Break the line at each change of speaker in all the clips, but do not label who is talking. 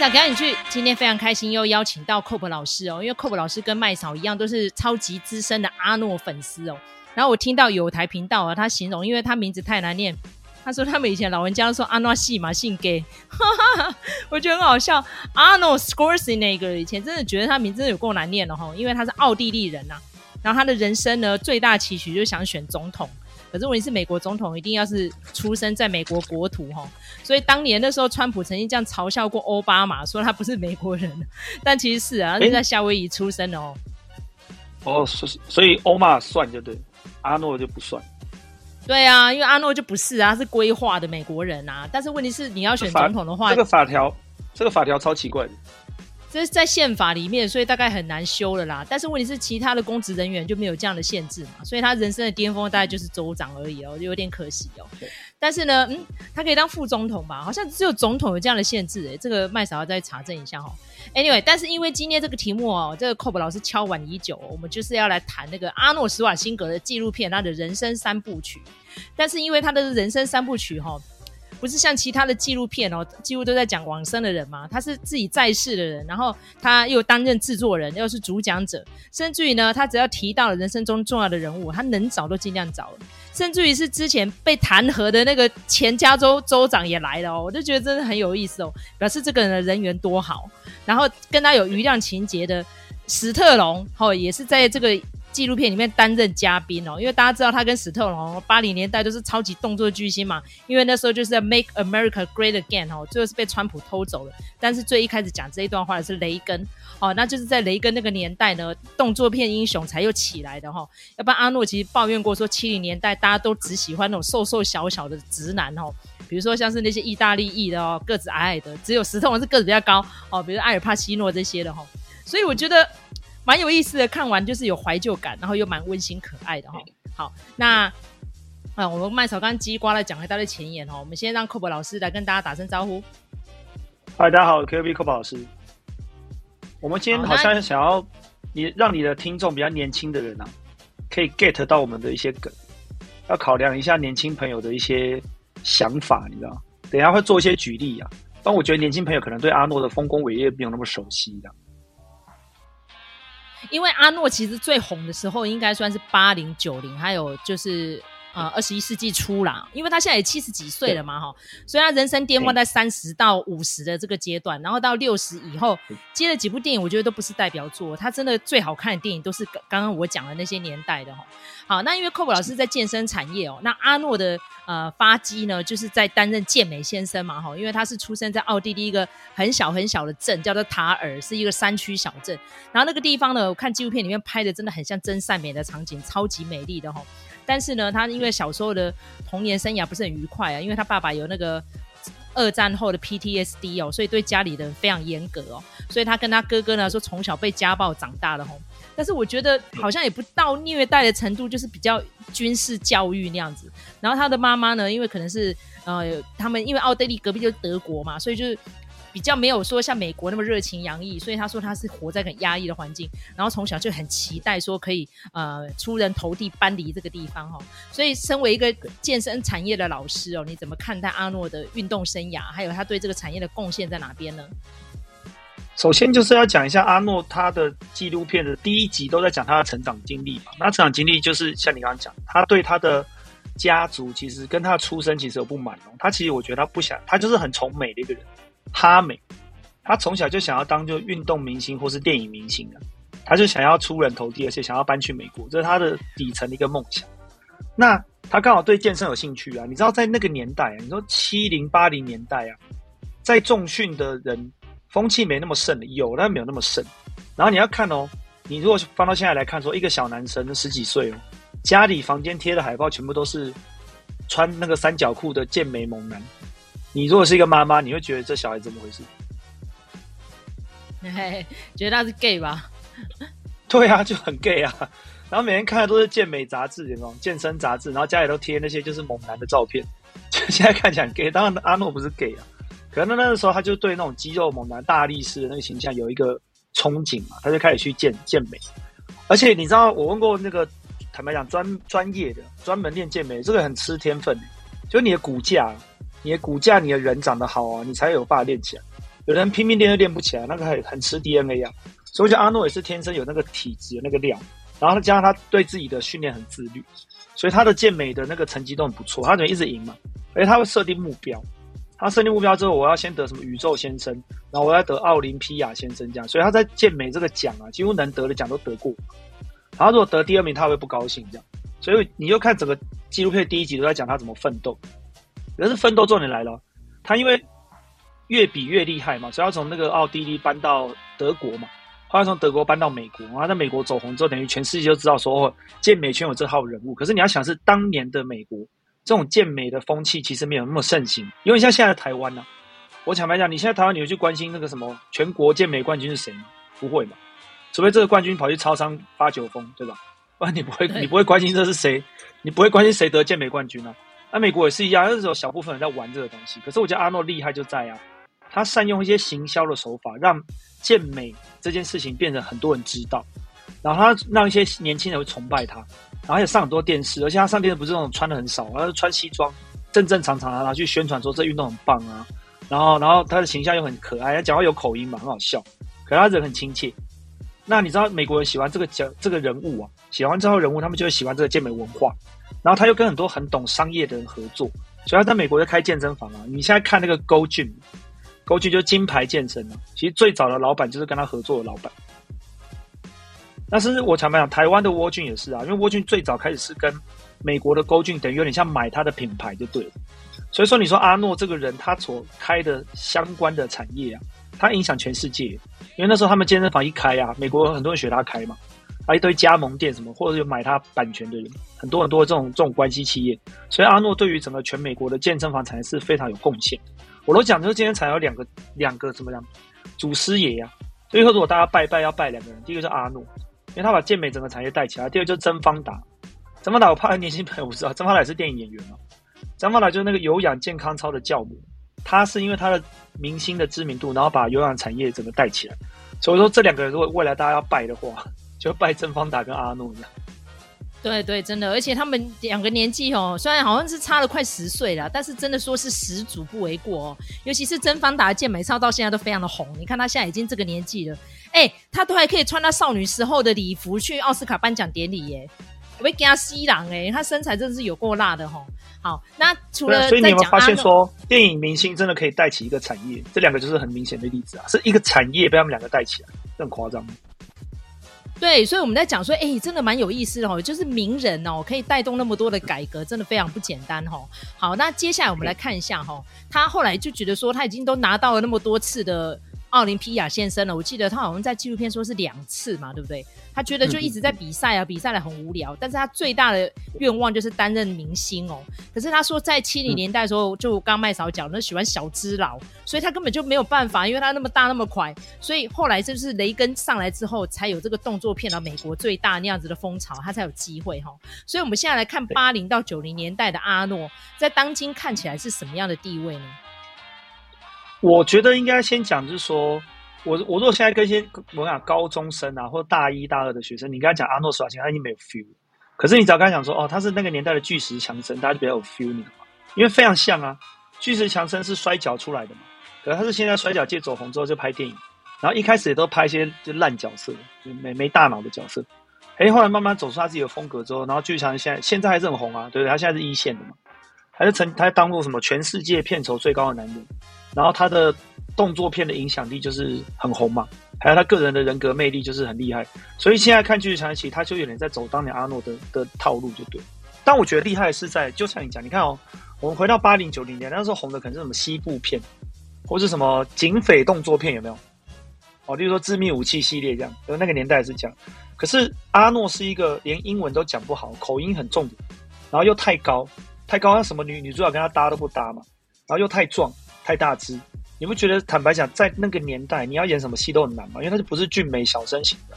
嫂赶紧去！今天非常开心，又邀请到 Cob 老师哦，因为 Cob 老师跟麦嫂一样，都是超级资深的阿诺粉丝哦。然后我听到有台频道啊，他形容，因为他名字太难念，他说他们以前老人家都说阿诺西嘛，姓 gay，我觉得很好笑。阿诺 Scorsese 那个以前真的觉得他名字真的有够难念的哈，因为他是奥地利人呐、啊。然后他的人生呢，最大期许就是想选总统。可是问题是，美国总统一定要是出生在美国国土哈，所以当年那时候，川普曾经这样嘲笑过奥巴马，说他不是美国人，但其实是啊，他是在夏威夷出生的哦。
哦，所所以欧玛算就对，阿诺就不算。
对啊，因为阿诺就不是啊，他是归化的美国人啊。但是问题是，你要选总统的话，
这个法条，这个法条超奇怪的。
这是在宪法里面，所以大概很难修了啦。但是问题是，其他的公职人员就没有这样的限制嘛，所以他人生的巅峰大概就是州长而已哦，就有点可惜哦。但是呢，嗯，他可以当副总统吧？好像只有总统有这样的限制诶。这个麦嫂要再查证一下哈。Anyway，但是因为今天这个题目哦，这个 Cob 老师敲碗已久，我们就是要来谈那个阿诺·施瓦辛格的纪录片，他的人生三部曲。但是因为他的人生三部曲哈。不是像其他的纪录片哦，几乎都在讲往生的人嘛。他是自己在世的人，然后他又担任制作人，又是主讲者，甚至于呢，他只要提到了人生中重要的人物，他能找都尽量找。甚至于是之前被弹劾的那个前加州州长也来了哦，我就觉得真的很有意思哦，表示这个人的人缘多好。然后跟他有余量情节的史特龙，哦，也是在这个。纪录片里面担任嘉宾哦，因为大家知道他跟史特龙八零年代都是超级动作巨星嘛，因为那时候就是在 Make America Great Again 哦，最后是被川普偷走了。但是最一开始讲这一段话的是雷根哦，那就是在雷根那个年代呢，动作片英雄才又起来的哈。要不然阿诺其实抱怨过说，七零年代大家都只喜欢那种瘦瘦小小的直男哦，比如说像是那些意大利裔的哦，个子矮矮的，只有史特龙是个子比较高哦，比如艾尔帕西诺这些的哈。所以我觉得。蛮有意思的，看完就是有怀旧感，然后又蛮温馨可爱的哈。好，那啊，我们麦草刚叽呱的讲了一大堆前言哦，我们先让 Cob 老师来跟大家打声招呼。
嗨，大家好，Kobe Cob 老师。我们今天好像想要你让你的听众比较年轻的人啊，可以 get 到我们的一些梗，要考量一下年轻朋友的一些想法，你知道？等一下会做一些举例啊，但我觉得年轻朋友可能对阿诺的丰功伟业没有那么熟悉的。
因为阿诺其实最红的时候，应该算是八零九零，还有就是呃二十一世纪初啦。因为他现在也七十几岁了嘛，哈，所以他人生巅峰在三十到五十的这个阶段，然后到六十以后接了几部电影，我觉得都不是代表作。他真的最好看的电影都是刚刚我讲的那些年代的哈。好，那因为 Cob 老师在健身产业哦，那阿诺的呃发迹呢，就是在担任健美先生嘛，哈，因为他是出生在奥地利一个很小很小的镇，叫做塔尔，是一个山区小镇。然后那个地方呢，我看纪录片里面拍的真的很像真善美的场景，超级美丽的哈。但是呢，他因为小时候的童年生涯不是很愉快啊，因为他爸爸有那个二战后的 PTSD 哦，所以对家里的人非常严格哦，所以他跟他哥哥呢说从小被家暴长大的哦。但是我觉得好像也不到虐待的程度，就是比较军事教育那样子。然后他的妈妈呢，因为可能是呃，他们因为奥地利隔壁就是德国嘛，所以就是比较没有说像美国那么热情洋溢。所以他说他是活在很压抑的环境，然后从小就很期待说可以呃出人头地，搬离这个地方哈。所以身为一个健身产业的老师哦，你怎么看待阿诺的运动生涯，还有他对这个产业的贡献在哪边呢？
首先就是要讲一下阿诺他的纪录片的第一集都在讲他的成长经历嘛。那成长经历就是像你刚刚讲，他对他的家族其实跟他的出生其实有不满哦。他其实我觉得他不想，他就是很崇美的一个人，哈美。他从小就想要当就运动明星或是电影明星啊，他就想要出人头地，而且想要搬去美国，这是他的底层的一个梦想。那他刚好对健身有兴趣啊。你知道在那个年代啊，你说七零八零年代啊，在重训的人。风气没那么盛的，有但没有那么盛。然后你要看哦，你如果放到现在来看，说一个小男生十几岁哦，家里房间贴的海报全部都是穿那个三角裤的健美猛男。你如果是一个妈妈，你会觉得这小孩怎么回事？
嘿嘿，觉得他是 gay 吧？
对啊，就很 gay 啊。然后每天看的都是健美杂志，那种健身杂志，然后家里都贴那些就是猛男的照片。就现在看起来很 gay，当然阿诺不是 gay 啊。可能那个时候，他就对那种肌肉猛男、大力士的那个形象有一个憧憬嘛，他就开始去健健美。而且你知道，我问过那个坦白讲专专业的、专门练健美，这个很吃天分。就你的骨架，你的骨架，你的人长得好啊，你才有办法练起来。有人拼命练都练不起来，那个很很吃 DNA 啊。所以我觉得阿诺也是天生有那个体质、有那个料，然后他加上他对自己的训练很自律，所以他的健美的那个成绩都很不错，他等于一直赢嘛。而且他会设定目标，他设定目标之后，我要先得什么宇宙先生，然后我要得奥林匹亚先生这样，所以他在健美这个奖啊，几乎能得的奖都得过。然后如果得第二名，他会不高兴这样。所以你就看整个纪录片第一集都在讲他怎么奋斗，可是奋斗重点来了，他因为越比越厉害嘛，所以要从那个奥地利搬到德国嘛。后来从德国搬到美国，然后在美国走红之后，等于全世界都知道说哦健美圈有这号人物。可是你要想，是当年的美国这种健美的风气其实没有那么盛行，因为像现在的台湾呢、啊，我坦白讲，你现在台湾你会去关心那个什么全国健美冠军是谁吗？不会嘛，除非这个冠军跑去超商发酒疯，对吧？不然你不会，你不会关心这是谁，你不会关心谁得健美冠军啊。那、美国也是一样，就是有小部分人在玩这个东西。可是我觉得阿诺厉害就在啊，他善用一些行销的手法，让健美。这件事情变成很多人知道，然后他让一些年轻人会崇拜他，然后也上很多电视，而且他上电视不是那种穿的很少，而是穿西装，正正常常的，然后去宣传说这运动很棒啊，然后然后他的形象又很可爱，他讲话有口音嘛，很好笑，可他人很亲切。那你知道美国人喜欢这个讲这个人物啊，喜欢这号人物，他们就会喜欢这个健美文化，然后他又跟很多很懂商业的人合作，所以他在美国就开健身房啊。你现在看那个 Go Gym。过去就是金牌健身了。其实最早的老板就是跟他合作的老板。那甚至我坦白讲，台湾的 World Gym 也是啊，因为 World Gym 最早开始是跟美国的 Go Gym 等于有点像买他的品牌就对了。所以说，你说阿诺这个人，他所开的相关的产业啊，他影响全世界。因为那时候他们健身房一开啊，美国很多人学他开嘛，还一堆加盟店什么，或者有买他版权的人，很多很多这种这种关系企业。所以阿诺对于整个全美国的健身房产业是非常有贡献。我都讲，就是今天才有两个两个怎么样，祖师爷呀、啊。所以说，如果大家拜拜要拜两个人，第一个是阿诺，因为他把健美整个产业带起来；第二个就是曾方达。曾方达我怕年轻朋友不知道，曾方达也是电影演员嘛。曾方达就是那个有氧健康操的教母，他是因为他的明星的知名度，然后把有氧产业整个带起来。所以说，这两个人如果未来大家要拜的话，就拜曾方达跟阿诺一样。
对对，真的，而且他们两个年纪哦，虽然好像是差了快十岁了，但是真的说是十足不为过哦。尤其是曾方达的健美操到现在都非常的红，你看他现在已经这个年纪了，哎，他都还可以穿他少女时候的礼服去奥斯卡颁奖典礼耶，我会给他吸狼哎，他身材真的是有够辣的吼。好，那除了
所以你有没有发现说，电影明星真的可以带起一个产业？这两个就是很明显的例子啊，是一个产业被他们两个带起来，这很夸张。
对，所以我们在讲说，哎，真的蛮有意思的哦，就是名人哦，可以带动那么多的改革，真的非常不简单哦。好，那接下来我们来看一下哈，他后来就觉得说，他已经都拿到了那么多次的。奥林匹亚先生了，我记得他好像在纪录片说是两次嘛，对不对？他觉得就一直在比赛啊，比赛的很无聊。但是他最大的愿望就是担任明星哦。可是他说在七零年代的时候，就刚麦少讲，那喜欢小只佬，所以他根本就没有办法，因为他那么大那么快。所以后来就是雷根上来之后，才有这个动作片的美国最大那样子的风潮，他才有机会哈。所以我们现在来看八零到九零年代的阿诺，在当今看起来是什么样的地位呢？
我觉得应该先讲，就是说，我我如果现在跟一些我讲高中生啊，或者大一大二的学生，你跟他讲阿诺施瓦辛，他已经没有 feel。可是你只要跟他讲说，哦，他是那个年代的巨石强森，大家就比较有 feel 你知道吗？因为非常像啊，巨石强森是摔跤出来的嘛，可是他是现在摔跤界走红之后就拍电影，然后一开始也都拍一些就烂角色，就没没大脑的角色。哎，后来慢慢走出他自己的风格之后，然后巨石强森现在现在还是很红啊，对不对？他现在是一线的嘛，还是曾他当过什么全世界片酬最高的男人。然后他的动作片的影响力就是很红嘛，还有他个人的人格魅力就是很厉害，所以现在看巨石强森，他就有点在走当年阿诺的的套路，就对。但我觉得厉害是在，就像你讲，你看哦，我们回到八零九零年那时候红的可能是什么西部片，或是什么警匪动作片，有没有？哦，例如说致命武器系列这样，因为那个年代是这样。可是阿诺是一个连英文都讲不好，口音很重的，然后又太高，太高，那什么女女主角跟他搭都不搭嘛，然后又太壮。太大只，你不觉得？坦白讲，在那个年代，你要演什么戏都很难吗？因为他就不是俊美小生型的，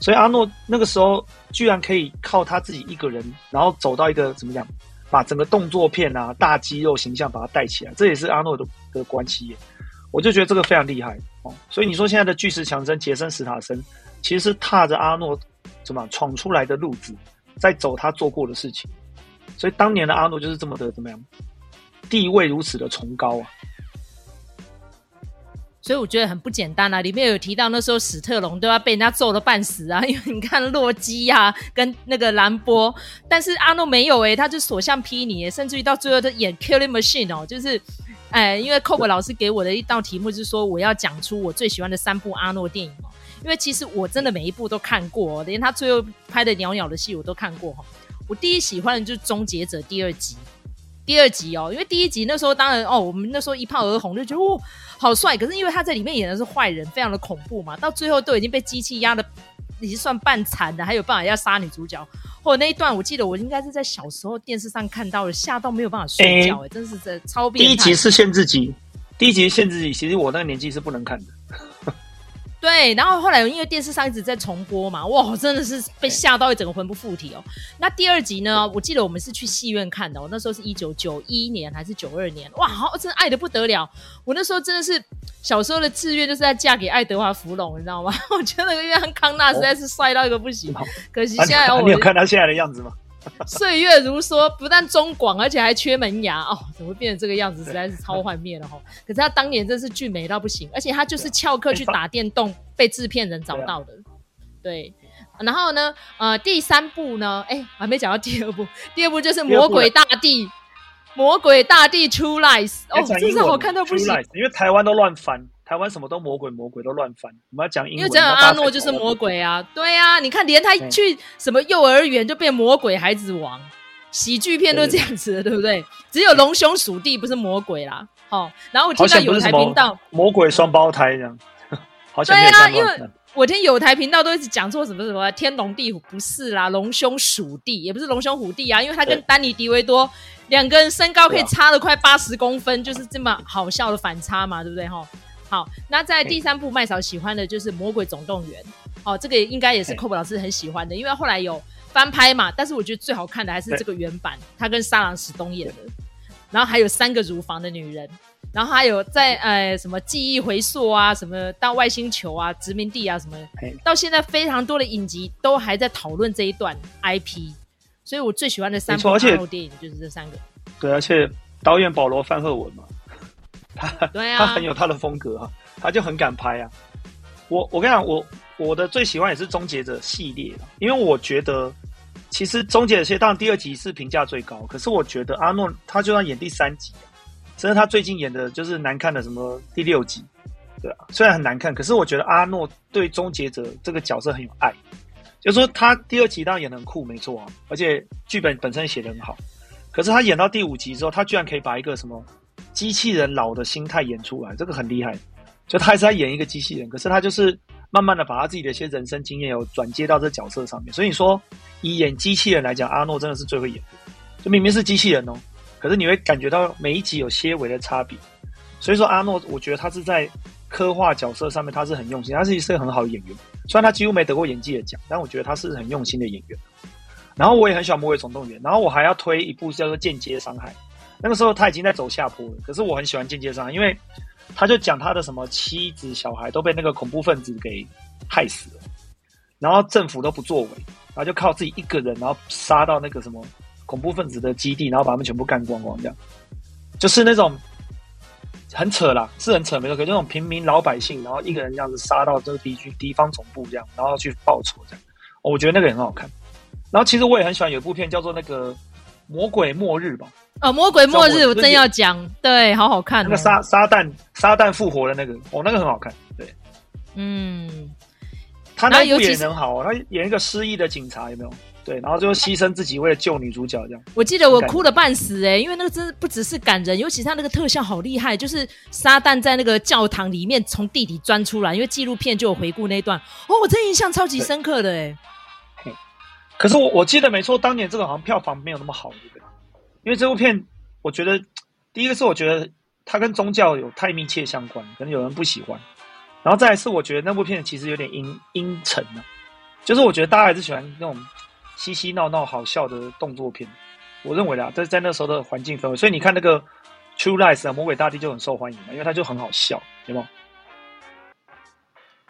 所以阿诺那个时候居然可以靠他自己一个人，然后走到一个怎么讲，把整个动作片啊、大肌肉形象把它带起来，这也是阿诺的的关系。我就觉得这个非常厉害哦。所以你说现在的巨石强森、杰森·史塔森，其实是踏着阿诺怎么闯出来的路子，在走他做过的事情。所以当年的阿诺就是这么的怎么样？地位如此的崇高啊！
所以我觉得很不简单啊！里面有提到那时候史特龙都要被人家揍得半死啊，因为你看洛基呀、啊，跟那个兰波，但是阿诺没有诶、他就所向披靡，甚至于到最后他演 Killing Machine 哦，就是，哎，因为 Cobb 老师给我的一道题目就是说我要讲出我最喜欢的三部阿诺电影哦，因为其实我真的每一部都看过、哦，连他最后拍的鸟鸟的戏我都看过哈、哦。我第一喜欢的就是《终结者》第二集。第二集哦，因为第一集那时候当然哦，我们那时候一炮而红，就觉得哦好帅。可是因为他在里面演的是坏人，非常的恐怖嘛。到最后都已经被机器压的已经算半残的，还有办法要杀女主角。或者那一段，我记得我应该是在小时候电视上看到的，吓到没有办法睡觉，哎、欸，真是这超变态。
第一集是限制级，第一集限制级，其实我那个年纪是不能看的。
对，然后后来因为电视上一直在重播嘛，哇，真的是被吓到一整个魂不附体哦。那第二集呢？我记得我们是去戏院看的，我那时候是一九九一年还是九二年？哇，好，真的爱的不得了。我那时候真的是小时候的志愿就是要嫁给爱德华芙蓉，你知道吗？我觉得那个约翰康纳实在是帅到一个不行。哦、可惜现在、
啊、你有看他现在的样子吗？
岁月如梭，不但中广，而且还缺门牙哦！怎么会变成这个样子？实在是超幻灭了哈！可是他当年真是俊美到不行，而且他就是翘课去打电动，被制片人找到的。对，然后呢，呃，第三部呢，哎，还没讲到第二部，第二部就是《魔鬼大地》，《魔鬼大帝 True Lies》哦，真是好看到不行，
因为台湾都乱翻。台湾什么都魔鬼，魔鬼都乱翻。我们要讲英文，
因为这样阿诺就是魔鬼啊，对啊，你看连他去什么幼儿园就变魔鬼孩子王，喜剧片都这样子的，对不对？只有龙兄鼠弟不是魔鬼啦。好，然后我听到有台频道
魔鬼双胞胎这样，好像
对啊，因为我听有台频道都一直讲错什么什么天龙地虎不是啦，龙兄鼠弟也不是龙兄虎弟啊，因为他跟丹尼迪维多两个人身高可以差了快八十公分，就是这么好笑的反差嘛，对不对哈？好，那在第三部麦嫂喜欢的就是《魔鬼总动员》。哦，这个应该也是 Cobb 老师很喜欢的，因为后来有翻拍嘛。但是我觉得最好看的还是这个原版，他跟沙朗史东演的。然后还有三个乳房的女人，然后还有在呃什么记忆回溯啊，什么到外星球啊，殖民地啊什么，到现在非常多的影集都还在讨论这一段 IP。所以我最喜欢的三部电影就是这三个。
对，而且导演保罗范赫文嘛。他
对啊，
他很有他的风格哈，他就很敢拍啊。我我跟你讲，我我的最喜欢也是《终结者》系列，因为我觉得其实《终结者》系列当然第二集是评价最高，可是我觉得阿诺他就算演第三集，甚至他最近演的就是难看的什么第六集，对啊，虽然很难看，可是我觉得阿诺对终结者这个角色很有爱，就是说他第二集当然演的很酷，没错啊，而且剧本本身写的很好，可是他演到第五集之后，他居然可以把一个什么。机器人老的心态演出来，这个很厉害。就他还是在演一个机器人，可是他就是慢慢的把他自己的一些人生经验有转接到这角色上面。所以你说以演机器人来讲，阿诺真的是最会演的。就明明是机器人哦，可是你会感觉到每一集有些微的差别。所以说阿诺，我觉得他是在刻画角色上面他是很用心，他是一个很好的演员。虽然他几乎没得过演技的奖，但我觉得他是很用心的演员。然后我也很喜欢《魔鬼总动员》，然后我还要推一部叫做《间接伤害》。那个时候他已经在走下坡了，可是我很喜欢间接上，因为他就讲他的什么妻子、小孩都被那个恐怖分子给害死了，然后政府都不作为，然后就靠自己一个人，然后杀到那个什么恐怖分子的基地，然后把他们全部干光光，这样就是那种很扯啦，是很扯没错，可是那种平民老百姓，然后一个人这样子杀到这个敌军敌方总部这样，然后去报仇这样，我觉得那个也很好看。然后其实我也很喜欢有一部片叫做那个。魔鬼末日吧？
哦，魔鬼末日，我正要讲，对，好好看，哦。
那个撒撒旦撒旦复活的那个，哦，那个很好看，对，
嗯，
他那部也很好，哦，他演一个失忆的警察，有没有？对，然后就牺牲自己为了救女主角，这样。
我记得我哭了半死，哎，因为那个真的不只是感人，尤其是他那个特效好厉害，就是撒旦在那个教堂里面从地底钻出来，因为纪录片就有回顾那一段，哦，我真印象超级深刻的，哎。
可是我我记得没错，当年这个好像票房没有那么好，对不对？因为这部片，我觉得第一个是我觉得它跟宗教有太密切相关，可能有人不喜欢。然后再来是我觉得那部片其实有点阴阴沉呢，就是我觉得大家还是喜欢那种嬉嬉闹闹、好笑的动作片。我认为啦，在在那时候的环境氛围，所以你看那个《True Lies》啊，《魔鬼大帝》就很受欢迎嘛，因为它就很好笑，有没有？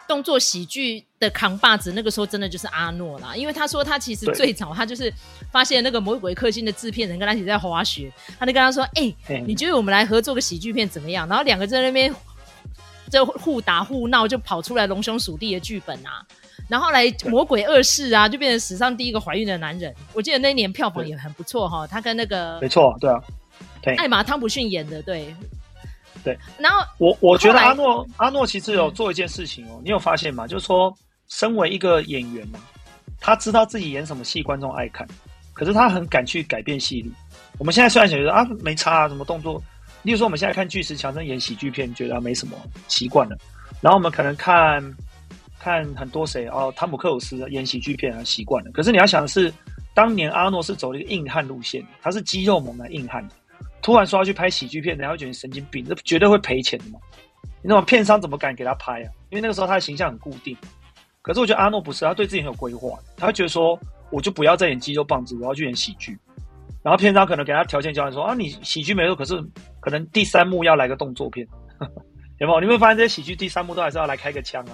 动作喜剧的扛把子，那个时候真的就是阿诺啦，因为他说他其实最早他就是发现那个魔鬼克星的制片人跟他一起在滑雪，他就跟他说：“哎、欸，你觉得我们来合作个喜剧片怎么样？”然后两个在那边就互打互闹，就跑出来龙兄鼠弟的剧本啊。然后来魔鬼二世啊，就变成史上第一个怀孕的男人。我记得那一年票房也很不错哈，他跟那个
没错，对啊，对，
艾玛汤普逊演的，对，
对。
然后
我我觉得阿诺阿诺其实有做一件事情哦，嗯、你有发现吗？就是说，身为一个演员嘛，他知道自己演什么戏观众爱看，可是他很敢去改变戏路。我们现在虽然觉得啊没差啊，什么动作，例如说我们现在看巨石强森演喜剧片，觉得没什么，习惯了。然后我们可能看。看很多谁哦，汤姆克鲁斯演喜剧片啊，习惯了。可是你要想的是，当年阿诺是走了一个硬汉路线，他是肌肉猛男硬汉，突然说要去拍喜剧片，然后觉得神经病，这绝对会赔钱的嘛。你那种片商怎么敢给他拍啊？因为那个时候他的形象很固定。可是我觉得阿诺不是，他对自己很有规划，他会觉得说，我就不要再演肌肉棒子，我要去演喜剧。然后片商可能给他条件交换说啊，你喜剧没错，可是可能第三幕要来个动作片，有没有？你会发现这些喜剧第三幕都还是要来开个枪啊。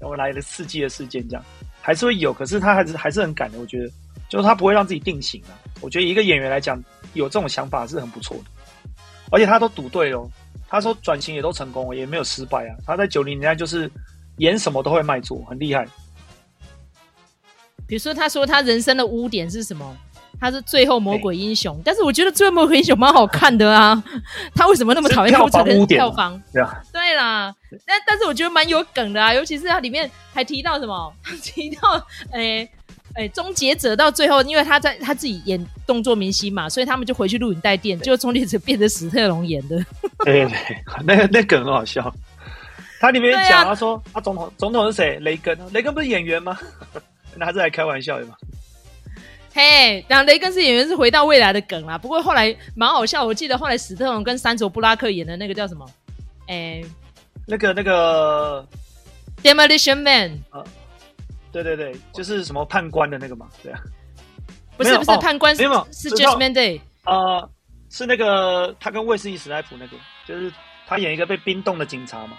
然后来了刺激的事件，这样还是会有，可是他还是还是很敢的。我觉得，就是他不会让自己定型啊。我觉得一个演员来讲，有这种想法是很不错的，而且他都赌对了。他说转型也都成功了，也没有失败啊。他在九零年代就是演什么都会卖座，很厉害。
比如说，他说他人生的污点是什么？他是最后魔鬼英雄，但是我觉得最后魔鬼英雄蛮好看的啊。他为什么那么讨厌
票房污点？
票房对啊，对啦。但但是我觉得蛮有梗的啊，尤其是他里面还提到什么？提到诶诶，终结者到最后，因为他在他自己演动作明星嘛，所以他们就回去录影带店，就终结者变成史特龙演的。
对对对，那个那梗很好笑。他里面讲他说，他总统总统是谁？雷根，雷根不是演员吗？那他是来开玩笑的嘛？
嘿，然后雷根是演员，是回到未来的梗啦。不过后来蛮好笑，我记得后来史特龙跟山卓布拉克演的那个叫什么？哎，
那个那个
Demolition Man
啊，对对对，就是什么判官的那个嘛，对啊，
不是不是判官，
没有
是 Judgment Day
啊，是那个他跟卫斯理史莱普那个，就是他演一个被冰冻的警察嘛。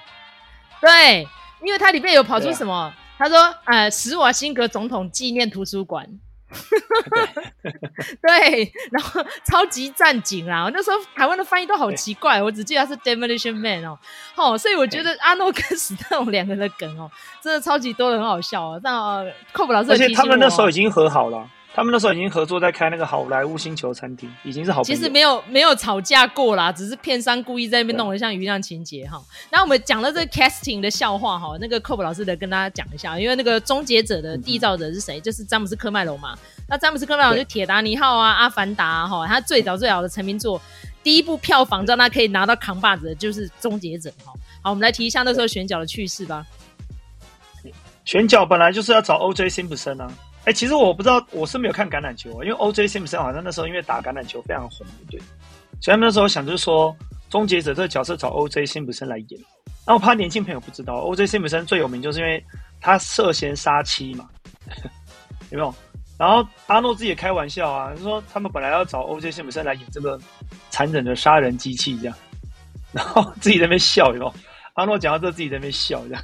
对，因为他里面有跑出什么？他说呃，史瓦辛格总统纪念图书馆。对，然后 超级战警啦！那时候台湾的翻译都好奇怪，我只记得他是 Demolition Man 哦，哦，所以我觉得阿诺跟史特龙两个人的梗哦，真的超级多的，很好笑哦。那寇普老师，
而且他们那时候已经和好了。他们那时候已经合作在开那个好莱坞星球餐厅，已经是好。
其实没有没有吵架过啦，只是片商故意在那边弄得像鱼样情节哈。那我们讲到这个 casting 的笑话哈，那个 Cope 老师的跟大家讲一下，因为那个终结者的缔造者是谁？就是詹姆斯科麦隆嘛。那詹姆斯科麦隆就铁达尼号啊、阿凡达哈，他最早最早的成名作，第一部票房让他可以拿到扛把子的就是终结者哈。好，我们来提一下那时候选角的趣事吧。
选角本来就是要找 O.J. Simpson 啊。哎、其实我不知道，我是没有看橄榄球，因为 O.J. Simpson 好像那时候因为打橄榄球非常红，对。所以那时候想就是说，终结者这个角色找 O.J. Simpson 来演。那我怕年轻朋友不知道，O.J. Simpson 最有名就是因为他涉嫌杀妻嘛，有没有？然后阿诺自己也开玩笑啊，就说他们本来要找 O.J. Simpson 来演这个残忍的杀人机器这样，然后自己在那边笑，有没有？阿诺讲到这自己在那边笑这样，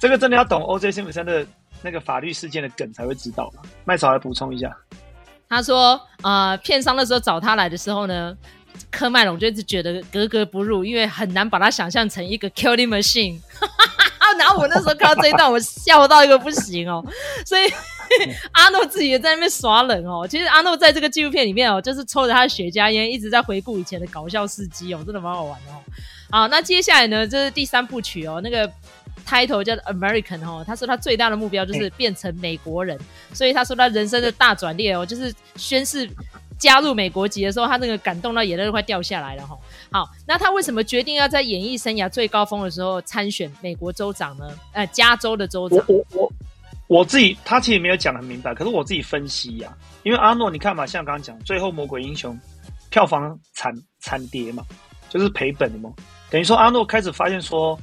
这个真的要懂 O.J. Simpson 的。那个法律事件的梗才会知道嘛？麦嫂来补充一下，他
说，呃，片商那时候找他来的时候呢，科麦隆就一直觉得格格不入，因为很难把他想象成一个 killing machine。然后我那时候看到这一段，我笑到一个不行哦。所以 阿诺自己也在那边耍冷哦。其实阿诺在这个纪录片里面哦，就是抽着他的雪茄烟，一直在回顾以前的搞笑事迹哦，真的蛮好玩的哦。好，那接下来呢，这是第三部曲哦，那个。Title 叫 American 哦，他说他最大的目标就是变成美国人，欸、所以他说他人生的大转捩哦，就是宣誓加入美国籍的时候，他那个感动到眼泪都快掉下来了哈。好，那他为什么决定要在演艺生涯最高峰的时候参选美国州长呢？呃，加州的州长。
我我我我自己，他其实没有讲得很明白，可是我自己分析呀、啊，因为阿诺，你看嘛，像刚刚讲最后魔鬼英雄票房惨惨跌嘛，就是赔本的嘛，等于说阿诺开始发现说。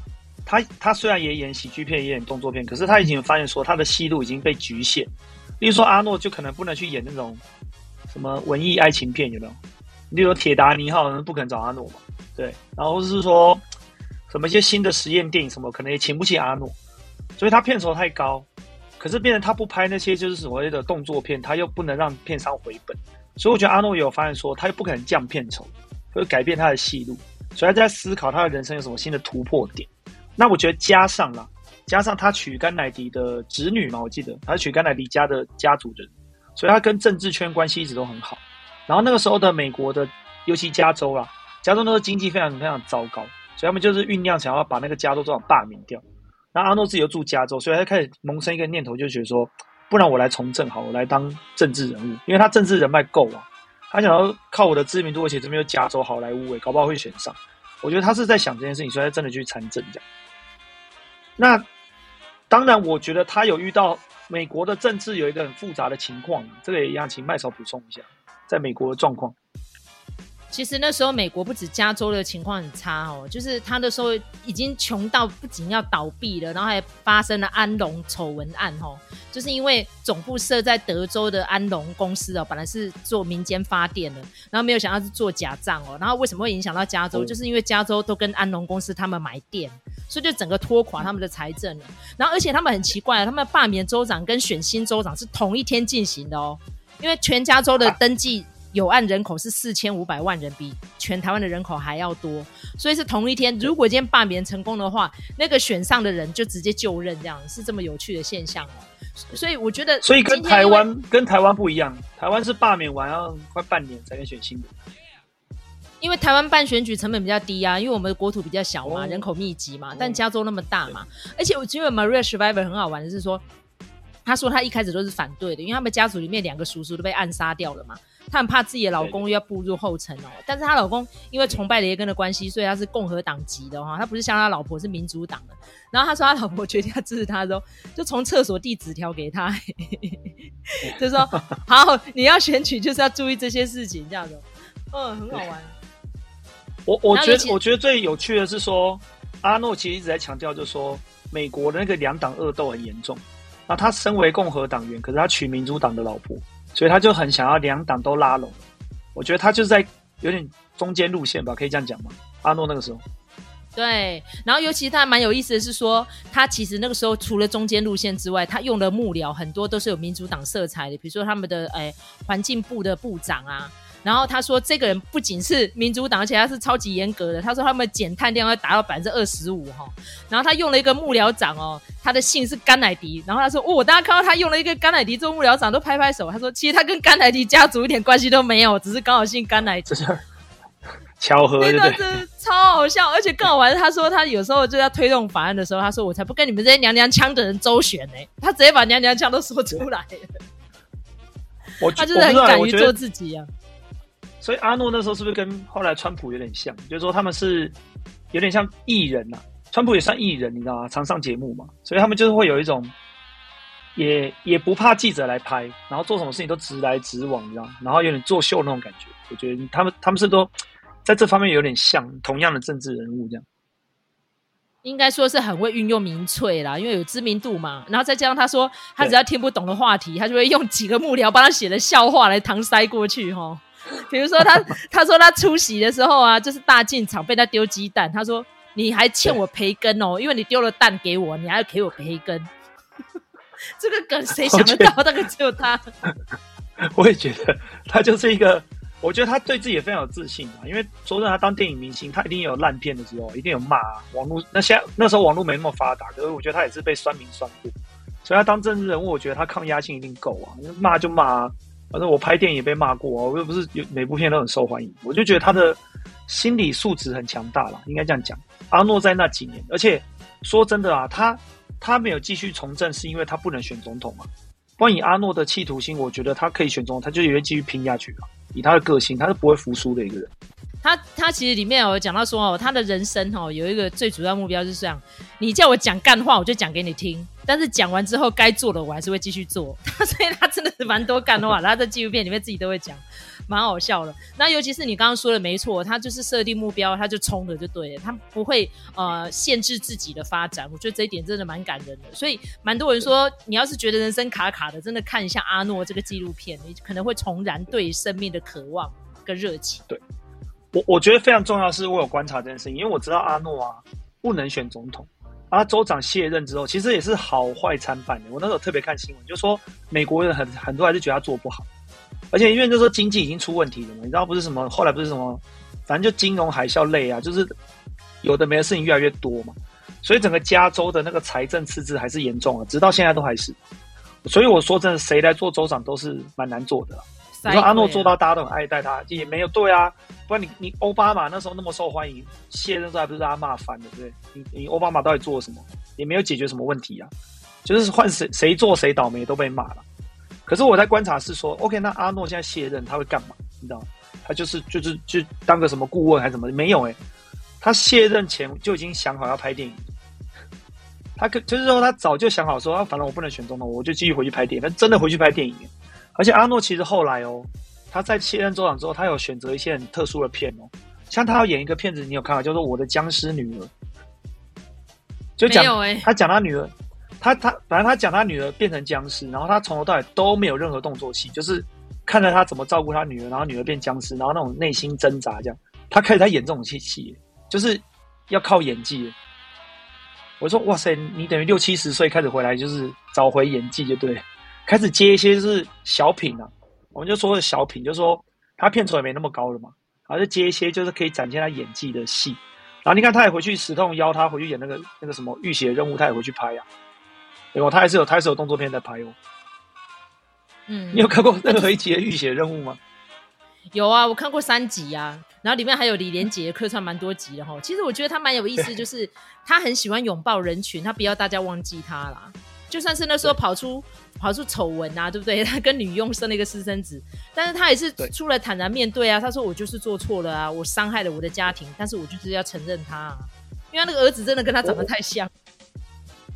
他他虽然也演喜剧片，也演动作片，可是他已经发现说他的戏路已经被局限。例如说阿诺就可能不能去演那种什么文艺爱情片，有没有？例如铁达尼号，不可能找阿诺嘛，对。然后是说什么一些新的实验电影什么，可能也请不起阿诺，所以他片酬太高。可是变成他不拍那些就是所谓的动作片，他又不能让片商回本，所以我觉得阿诺也有发现说，他又不可能降片酬，会改变他的戏路，所以他在思考他的人生有什么新的突破点。那我觉得加上了，加上他娶甘乃迪的侄女嘛，我记得他娶甘乃迪家的家族人，所以他跟政治圈关系一直都很好。然后那个时候的美国的，尤其加州啦，加州那个经济非常非常糟糕，所以他们就是酝酿想要把那个加州这种罢免掉。那阿诺自己又住加州，所以他开始萌生一个念头，就觉得说，不然我来从政好，我来当政治人物，因为他政治人脉够啊。他想要靠我的知名度，而且这边有加州好莱坞，欸，搞不好会选上。我觉得他是在想这件事情，所以他真的去参政这样。那当然，我觉得他有遇到美国的政治有一个很复杂的情况，这个也一样，请麦嫂补充一下，在美国的状况。
其实那时候美国不止加州的情况很差哦，就是他那时候已经穷到不仅要倒闭了，然后还发生了安龙丑闻案哦，就是因为总部设在德州的安龙公司哦，本来是做民间发电的，然后没有想到是做假账哦，然后为什么会影响到加州？就是因为加州都跟安龙公司他们买电，所以就整个拖垮他们的财政了。然后而且他们很奇怪，他们罢免州长跟选新州长是同一天进行的哦，因为全加州的登记。有案人口是四千五百万人，比全台湾的人口还要多，所以是同一天。如果今天罢免成功的话，那个选上的人就直接就任，这样是这么有趣的现象哦。所以我觉得，
所以跟台湾跟台湾不一样，台湾是罢免完要快半年才能选新的。
因为台湾办选举成本比较低啊，因为我们的国土比较小嘛，人口密集嘛，但加州那么大嘛，而且我觉得 Maria Survivor 很好玩的是说，他说他一开始都是反对的，因为他们家族里面两个叔叔都被暗杀掉了嘛。她很怕自己的老公又要步入后尘哦，但是她老公因为崇拜雷根的关系，所以他是共和党籍的哈，他不是像他老婆是民主党的。然后他说他老婆决定要支持他的时候，就从厕所递纸条给他，就说 好，你要选举就是要注意这些事情，这样子，嗯，很好玩。
我我觉得我觉得最有趣的是说，阿诺其实一直在强调，就是说美国的那个两党恶斗很严重。那他身为共和党员，可是他娶民主党的老婆。所以他就很想要两党都拉拢，我觉得他就是在有点中间路线吧，可以这样讲吗？阿诺那个时候，
对，然后尤其他还蛮有意思的是说，他其实那个时候除了中间路线之外，他用的幕僚很多都是有民主党色彩的，比如说他们的诶环境部的部长啊。然后他说，这个人不仅是民主党，而且他是超级严格的。他说他们减碳量要达到百分之二十五哈。然后他用了一个幕僚长哦，他的姓是甘乃迪。然后他说，哦，大家看到他用了一个甘乃迪做幕僚长，都拍拍手。他说，其实他跟甘乃迪家族一点关系都没有，只是刚好姓甘乃迪。
巧合，真的
是超好笑，而且更好玩是，他说他有时候就要推动法案的时候，他说我才不跟你们这些娘娘腔的人周旋呢。他直接把娘娘腔都说出来了。
我
他就是很敢于做自己啊。
所以阿诺那时候是不是跟后来川普有点像？就是说他们是有点像艺人呐、啊，川普也算艺人，你知道吗？常上节目嘛，所以他们就是会有一种也也不怕记者来拍，然后做什么事情都直来直往，你知道吗？然后有点作秀那种感觉。我觉得他们他们是都在这方面有点像同样的政治人物这样。
应该说是很会运用民粹啦，因为有知名度嘛。然后再加上他说他只要听不懂的话题，他就会用几个幕僚帮他写的笑话来搪塞过去齁。比如说他，他说他出席的时候啊，就是大进场被他丢鸡蛋，他说你还欠我培根哦，因为你丢了蛋给我，你还要给我培根。这个梗谁想得到？大概只有他。
我也觉得他就是一个，我觉得他对自己也非常有自信啊。因为说真的，他当电影明星，他一定有烂片的时候，一定有骂啊。网络那现在那时候网络没那么发达，可是我觉得他也是被酸民酸过，所以他当政治人物，我觉得他抗压性一定够啊，骂就骂啊。反正我拍电影也被骂过，我又不是有每部片都很受欢迎，我就觉得他的心理素质很强大了，应该这样讲。阿诺在那几年，而且说真的啊，他他没有继续从政，是因为他不能选总统嘛。关于阿诺的企图心，我觉得他可以选总统，他就愿意继续拼下去啊。以他的个性，他是不会服输的一个人。
他他其实里面有讲到说哦，他的人生哦有一个最主要目标是这样，你叫我讲干话，我就讲给你听。但是讲完之后该做的我还是会继续做。所以他真的是蛮多干话，他在纪录片里面自己都会讲，蛮好笑的。那尤其是你刚刚说的没错，他就是设定目标，他就冲了就对了，他不会呃限制自己的发展。我觉得这一点真的蛮感人的。所以蛮多人说，你要是觉得人生卡卡的，真的看一下阿诺这个纪录片，你可能会重燃对生命的渴望跟热情。
对。我我觉得非常重要是，我有观察这件事情，因为我知道阿诺啊不能选总统，啊州长卸任之后，其实也是好坏参半的。我那时候特别看新闻，就说美国人很很多还是觉得他做不好，而且因为那时候经济已经出问题了嘛，你知道不是什么，后来不是什么，反正就金融海啸类啊，就是有的没的事情越来越多嘛，所以整个加州的那个财政赤字还是严重啊，直到现在都还是。所以我说真的，谁来做州长都是蛮难做的。你说阿诺做到大家都很爱戴他，也没有对啊，不然你你奥巴马那时候那么受欢迎，卸任之后还不是大家骂翻的，对不对？你你奥巴马到底做了什么？也没有解决什么问题啊，就是换谁谁做谁倒霉都被骂了。可是我在观察是说，OK，那阿诺现在卸任他会干嘛？你知道吗？他就是就是就当个什么顾问还是什么？没有诶、欸，他卸任前就已经想好要拍电影。他可就是说他早就想好说，啊，反正我不能选总统，我就继续回去拍电影。他真的回去拍电影。而且阿诺其实后来哦，他在卸任州长之后，他有选择一些很特殊的片哦，像他要演一个片子，你有看到叫做《我的僵尸女儿》，就讲、欸、他讲他女儿，他他反正他讲他女儿变成僵尸，然后他从头到尾都没有任何动作戏，就是看着他怎么照顾他女儿，然后女儿变僵尸，然后那种内心挣扎这样，他开始在演这种戏戏，就是要靠演技。我说哇塞，你等于六七十岁开始回来，就是找回演技就对。开始接一些就是小品啊，我们就说的小品，就是说他片酬也没那么高了嘛，然后就接一些就是可以展现他演技的戏。然后你看他也回去，石痛邀他回去演那个那个什么《浴血任务》，他也回去拍呀、啊。对吧？他还是有他还是有动作片在拍哦。嗯，你有看过任何一集的《浴血任务》吗？
有啊，我看过三集啊，然后里面还有李连杰客串蛮多集的哈。其实我觉得他蛮有意思，就是他很喜欢拥抱人群，他不要大家忘记他啦。就算是那时候跑出跑出丑闻啊，对不对？他跟女佣生了一个私生子，但是他也是出来坦然面对啊。他说：“我就是做错了啊，我伤害了我的家庭，但是我就是要承认他啊，因为那个儿子真的跟他长得太像。”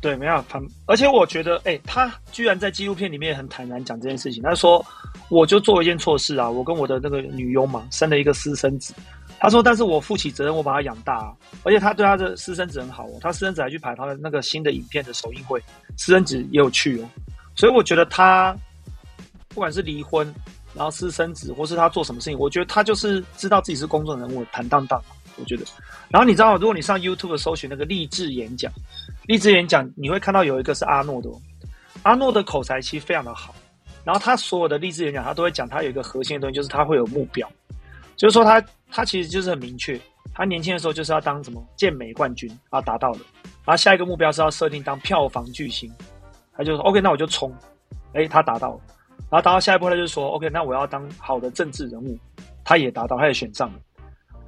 对，没有他，而且我觉得，哎、欸，他居然在纪录片里面很坦然讲这件事情。他说：“我就做一件错事啊，我跟我的那个女佣嘛，生了一个私生子。”他说：“但是我负起责任，我把他养大啊，而且他对他的私生子很好哦。他私生子还去拍他的那个新的影片的首映会，私生子也有去哦。所以我觉得他不管是离婚，然后私生子，或是他做什么事情，我觉得他就是知道自己是公众人物，坦荡荡。我觉得。然后你知道，如果你上 YouTube 搜寻那个励志演讲，励志演讲，你会看到有一个是阿诺的。阿诺的口才其实非常的好，然后他所有的励志演讲，他都会讲他有一个核心的东西，就是他会有目标。就是说他他其实就是很明确，他年轻的时候就是要当什么健美冠军啊，达到了，然后下一个目标是要设定当票房巨星，他就说 OK，那我就冲，哎，他达到了，然后达到下一步他就说 OK，那我要当好的政治人物，他也达到，他也选上了，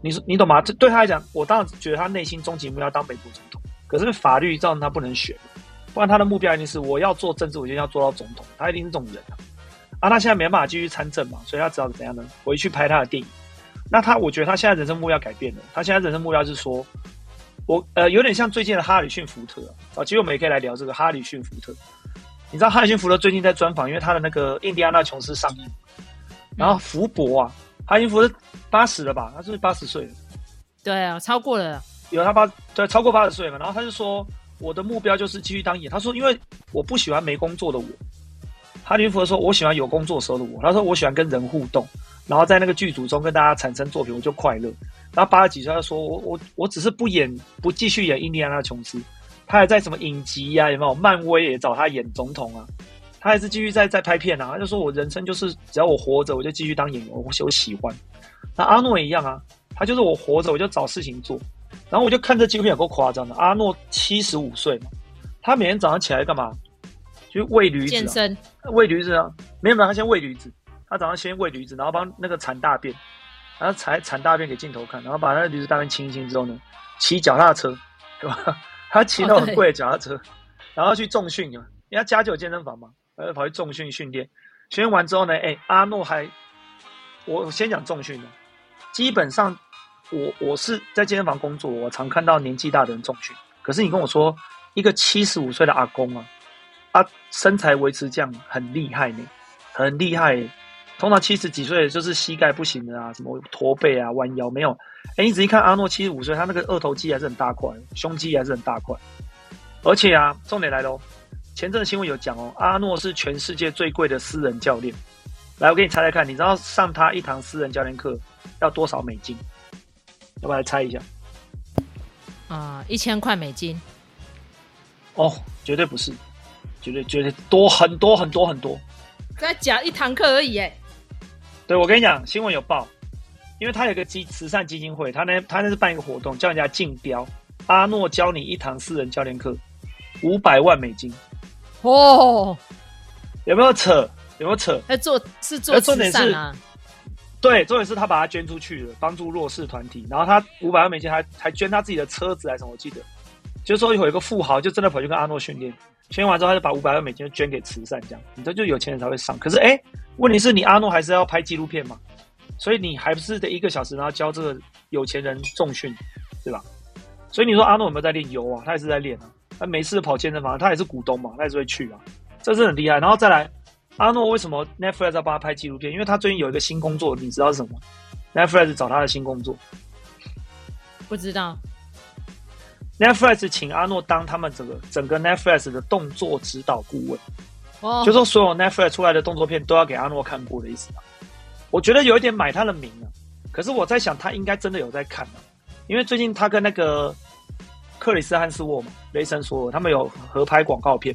你说你懂吗？这对他来讲，我当然觉得他内心终极目标当美国总统，可是法律造成他不能选，不然他的目标一定是我要做政治，我就要做到总统，他一定是这种人啊，啊，他现在没办法继续参政嘛，所以他只好怎样呢？回去拍他的电影。那他，我觉得他现在人生目标改变了。他现在人生目标是说，我呃，有点像最近的哈里逊福特啊。其实我们也可以来聊这个哈里逊福特。你知道哈里逊福特最近在专访，因为他的那个《印第安纳琼斯》上映。然后福伯啊，哈里逊福特八十了吧？他是不是八十岁了？
对啊，超过了。
有他八对，超过八十岁嘛。然后他就说，我的目标就是继续当演。他说，因为我不喜欢没工作的我。哈里逊福特说，我喜欢有工作时候的我。他说，我喜欢跟人互动。然后在那个剧组中跟大家产生作品，我就快乐。然后八十几岁他说：“我我我只是不演，不继续演印第安纳琼斯。他还在什么影集呀、啊？有没有？漫威也找他演总统啊？他还是继续在在拍片啊？他就说我人生就是只要我活着，我就继续当演员，我我喜欢。那阿诺也一样啊，他就是我活着，我就找事情做。然后我就看这纪录片有够夸张的。阿诺七十五岁嘛，他每天早上起来干嘛？就喂驴子、啊，
健身，
喂驴子啊？没有没有，他先喂驴子。”他早上先喂驴子，然后帮那个铲大便，然后铲铲大便给镜头看，然后把那个驴子大便清一清之后呢，骑脚踏车，对吧？他骑那种很贵的脚踏车，然后去重训啊，因为他家就有健身房嘛，然后跑去重训训练。训练完之后呢，哎，阿诺还，我先讲重训的，基本上我我是在健身房工作，我常看到年纪大的人重训，可是你跟我说一个七十五岁的阿公啊，他身材维持这样很厉害呢，很厉害。通常七十几岁就是膝盖不行的啊，什么驼背啊、弯腰没有。哎，你仔细看阿诺七十五岁，他那个二头肌还是很大块，胸肌还是很大块。而且啊，重点来了哦，前阵新闻有讲哦，阿诺是全世界最贵的私人教练。来，我给你猜猜看，你知道上他一堂私人教练课要多少美金？要不要来猜一下？
啊、呃，一千块美金。
哦，绝对不是，绝对绝对多很多很多很多。
再讲一堂课而已，哎。
对，我跟你讲，新闻有报，因为他有个基慈善基金会，他那他那是办一个活动，叫人家竞标。啊，阿诺教你一堂私人教练课，五百万美金。
哦，
有没有扯？有没有扯？
在做是做慈善啊？
对，重点是他把它捐出去了，帮助弱势团体。然后他五百万美金还还捐他自己的车子还是什么？我记得，就是说有一个富豪就真的跑去跟阿诺训练，训练完之后他就把五百万美金捐给慈善，这样你这就有钱人才会上。可是哎，问题是你阿诺还是要拍纪录片嘛？所以你还不是得一个小时，然后教这个有钱人重训，对吧？所以你说阿诺有没有在练？油啊，他也是在练啊。他没事跑健身房，他也是股东嘛，他也是会去啊，这是很厉害。然后再来。阿诺为什么 Netflix 要帮他拍纪录片？因为他最近有一个新工作，你知道是什么？Netflix 找他的新工作，
不知道。
Netflix 请阿诺当他们整个整个 Netflix 的动作指导顾问，哦，oh. 就说所有 Netflix 出来的动作片都要给阿诺看过的意思吧。我觉得有一点买他的名了，可是我在想他应该真的有在看啊，因为最近他跟那个克里斯汉斯沃嘛，雷神索尔他们有合拍广告片。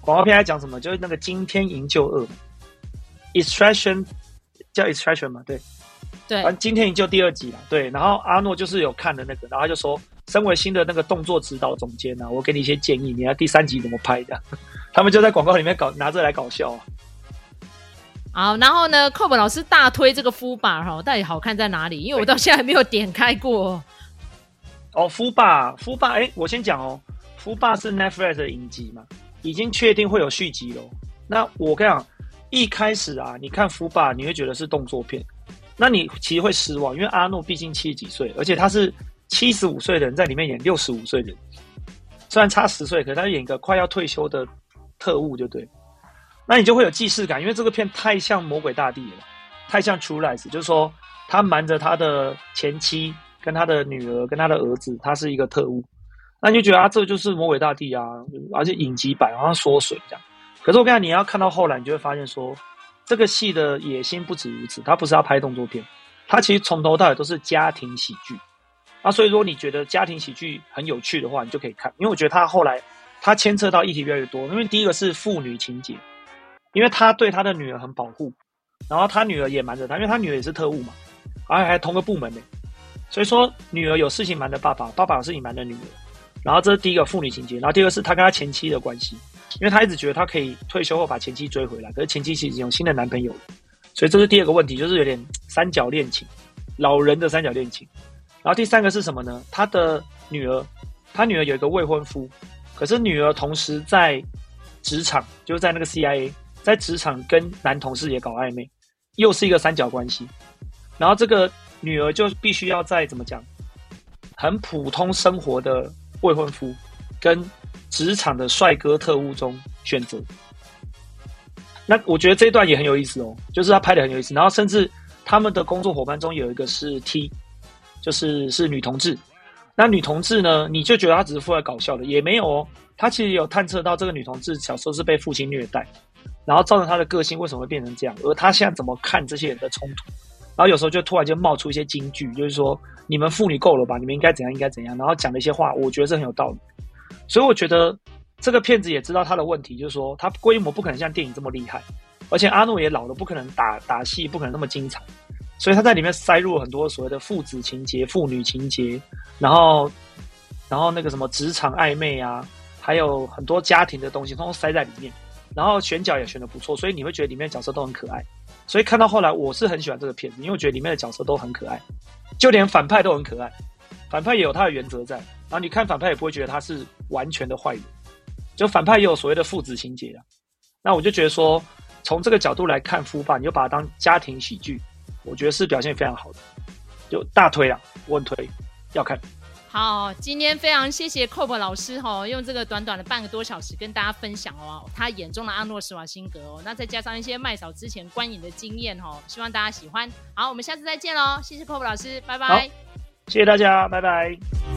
广告片在讲什么？就是那个惊天营救二，Extraction 叫 Extraction 嘛？对，
对。
反正惊天营救第二集了，对。然后阿诺就是有看的那个，然后他就说，身为新的那个动作指导总监呢、啊，我给你一些建议，你要第三集怎么拍的？他们就在广告里面搞拿这来搞笑啊。
好，然后呢，Cob 老师大推这个夫霸哈，到底好看在哪里？因为我到现在还没有点开过。
哦，夫爸，夫爸，哎，我先讲哦，夫爸是 Netflix 的影集嘛。已经确定会有续集了。那我跟你讲，一开始啊，你看《夫爸》，你会觉得是动作片，那你其实会失望，因为阿诺毕竟七十几岁，而且他是七十五岁的人在里面演六十五岁的人，虽然差十岁，可是他演一个快要退休的特务，就对。那你就会有既视感，因为这个片太像《魔鬼大帝》了，太像《True Lies》，就是说他瞒着他的前妻、跟他的女儿、跟他的儿子，他是一个特务。那你就觉得啊，这就是魔鬼大帝啊，而且影集版好像缩水这样。可是我跟你讲，你要看到后来，你就会发现说，这个戏的野心不止如此。他不是要拍动作片，他其实从头到尾都是家庭喜剧。那所以说，你觉得家庭喜剧很有趣的话，你就可以看。因为我觉得他后来他牵扯到议题越来越多。因为第一个是父女情节，因为他对他的女儿很保护，然后他女儿也瞒着他，因为他女儿也是特务嘛，而且还同个部门呢。所以说，女儿有事情瞒着爸爸，爸爸有事情瞒着女儿。然后这是第一个父女情节，然后第二个是他跟他前妻的关系，因为他一直觉得他可以退休后把前妻追回来，可是前妻其实已经有新的男朋友了，所以这是第二个问题，就是有点三角恋情，老人的三角恋情。然后第三个是什么呢？他的女儿，他女儿有一个未婚夫，可是女儿同时在职场，就是在那个 CIA，在职场跟男同事也搞暧昧，又是一个三角关系。然后这个女儿就必须要在怎么讲，很普通生活的。未婚夫跟职场的帅哥特务中选择，那我觉得这一段也很有意思哦，就是他拍的很有意思。然后甚至他们的工作伙伴中有一个是 T，就是是女同志。那女同志呢，你就觉得她只是出来搞笑的，也没有哦。她其实有探测到这个女同志小时候是被父亲虐待，然后造成她的个性为什么会变成这样，而她现在怎么看这些人的冲突。然后有时候就突然就冒出一些金句，就是说你们妇女够了吧？你们应该怎样，应该怎样。然后讲的一些话，我觉得是很有道理。所以我觉得这个片子也知道他的问题，就是说他规模不可能像电影这么厉害，而且阿诺也老了，不可能打打戏，不可能那么精彩。所以他在里面塞入了很多所谓的父子情节、父女情节，然后然后那个什么职场暧昧啊，还有很多家庭的东西，通通塞在里面。然后选角也选得不错，所以你会觉得里面的角色都很可爱。所以看到后来，我是很喜欢这个片子，因为我觉得里面的角色都很可爱，就连反派都很可爱。反派也有他的原则在，然后你看反派也不会觉得他是完全的坏人，就反派也有所谓的父子情节啊。那我就觉得说，从这个角度来看《夫爸》，你就把它当家庭喜剧，我觉得是表现非常好的，就大推啊，我很推，要看。
好，今天非常谢谢 Cob 老师哈、哦，用这个短短的半个多小时跟大家分享哦，他眼中的阿诺施瓦辛格哦，那再加上一些麦嫂之前观影的经验哈、哦，希望大家喜欢。好，我们下次再见喽，谢谢 Cob 老师，拜拜。
谢谢大家，拜拜。